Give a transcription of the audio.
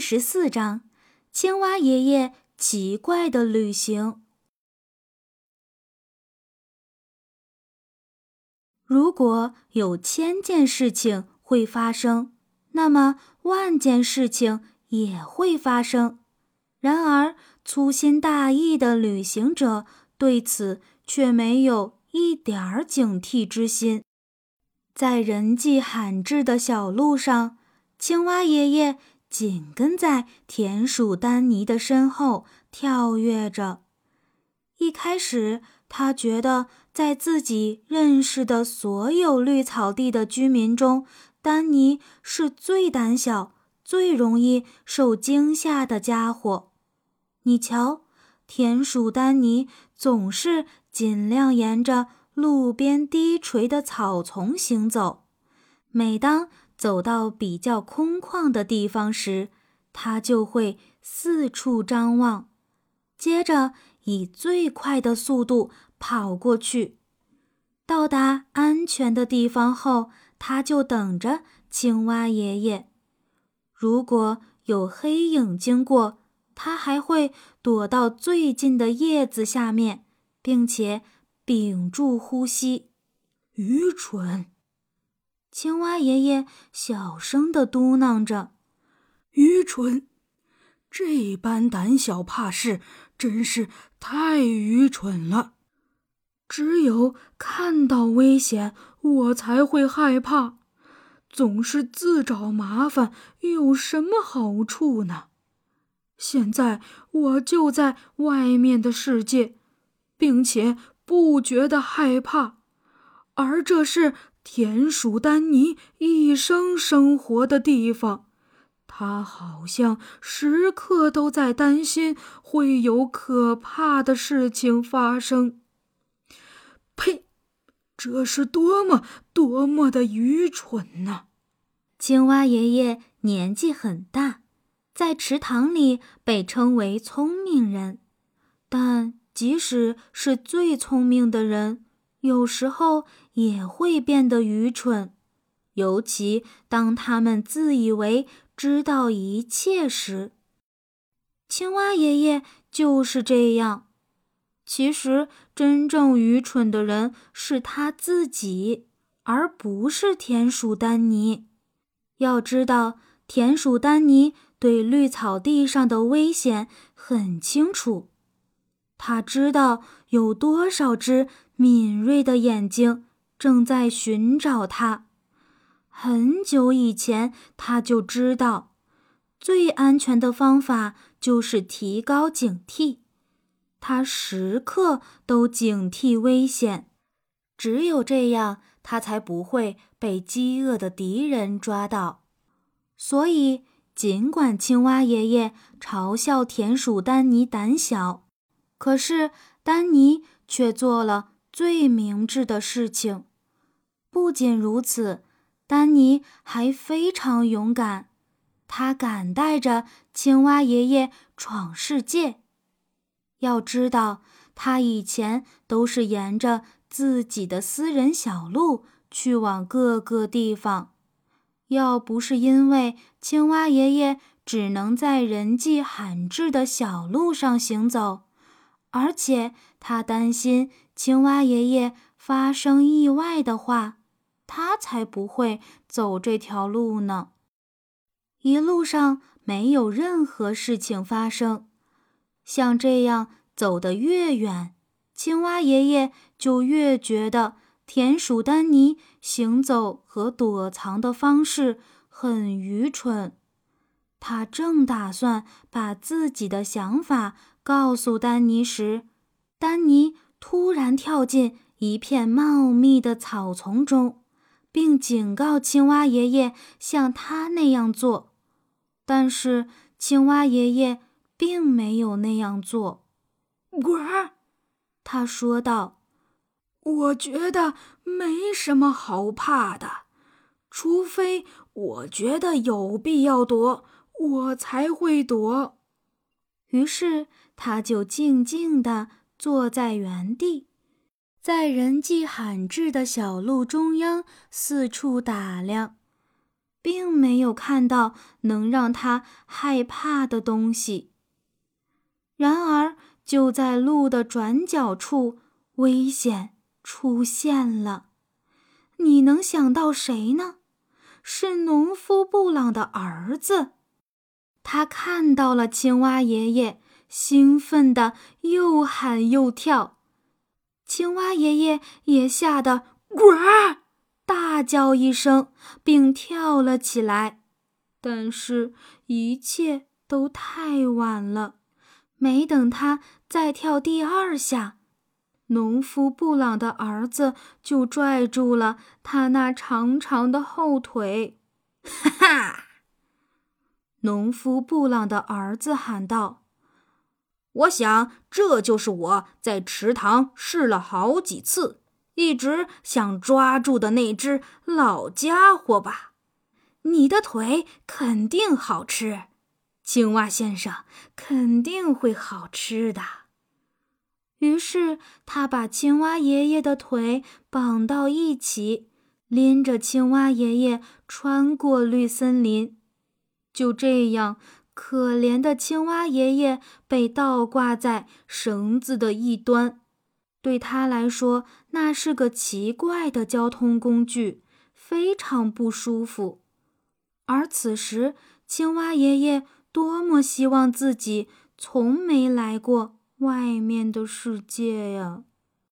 十四章：青蛙爷爷奇怪的旅行。如果有千件事情会发生，那么万件事情也会发生。然而，粗心大意的旅行者对此却没有一点儿警惕之心。在人迹罕至的小路上，青蛙爷爷。紧跟在田鼠丹尼的身后跳跃着。一开始，他觉得在自己认识的所有绿草地的居民中，丹尼是最胆小、最容易受惊吓的家伙。你瞧，田鼠丹尼总是尽量沿着路边低垂的草丛行走。每当走到比较空旷的地方时，他就会四处张望，接着以最快的速度跑过去。到达安全的地方后，他就等着青蛙爷爷。如果有黑影经过，他还会躲到最近的叶子下面，并且屏住呼吸。愚蠢。青蛙爷爷小声地嘟囔着：“愚蠢，这般胆小怕事，真是太愚蠢了。只有看到危险，我才会害怕。总是自找麻烦，有什么好处呢？现在我就在外面的世界，并且不觉得害怕，而这是……”田鼠丹尼一生生活的地方，他好像时刻都在担心会有可怕的事情发生。呸！这是多么多么的愚蠢呢！青蛙爷爷年纪很大，在池塘里被称为聪明人，但即使是最聪明的人。有时候也会变得愚蠢，尤其当他们自以为知道一切时。青蛙爷爷就是这样。其实，真正愚蠢的人是他自己，而不是田鼠丹尼。要知道，田鼠丹尼对绿草地上的危险很清楚，他知道有多少只。敏锐的眼睛正在寻找他。很久以前，他就知道，最安全的方法就是提高警惕。他时刻都警惕危险，只有这样，他才不会被饥饿的敌人抓到。所以，尽管青蛙爷爷嘲笑田鼠丹尼胆小，可是丹尼却做了。最明智的事情。不仅如此，丹尼还非常勇敢。他敢带着青蛙爷爷闯世界。要知道，他以前都是沿着自己的私人小路去往各个地方。要不是因为青蛙爷爷只能在人迹罕至的小路上行走，而且他担心。青蛙爷爷发生意外的话，他才不会走这条路呢。一路上没有任何事情发生，像这样走得越远，青蛙爷爷就越觉得田鼠丹尼行走和躲藏的方式很愚蠢。他正打算把自己的想法告诉丹尼时，丹尼。突然跳进一片茂密的草丛中，并警告青蛙爷爷像他那样做。但是青蛙爷爷并没有那样做。呱，他说道：“我觉得没什么好怕的，除非我觉得有必要躲，我才会躲。”于是他就静静地。坐在原地，在人迹罕至的小路中央四处打量。并没有看到能让他害怕的东西。然而，就在路的转角处，危险出现了。你能想到谁呢？是农夫布朗的儿子。他看到了青蛙爷爷，兴奋的又喊又跳。青蛙爷爷也吓得“呱”大叫一声，并跳了起来。但是，一切都太晚了。没等他再跳第二下，农夫布朗的儿子就拽住了他那长长的后腿。哈哈！农夫布朗的儿子喊道：“我想这就是我在池塘试了好几次，一直想抓住的那只老家伙吧？你的腿肯定好吃。”青蛙先生肯定会好吃的。于是他把青蛙爷爷的腿绑到一起，拎着青蛙爷爷穿过绿森林。就这样，可怜的青蛙爷爷被倒挂在绳子的一端。对他来说，那是个奇怪的交通工具，非常不舒服。而此时，青蛙爷爷。多么希望自己从没来过外面的世界呀！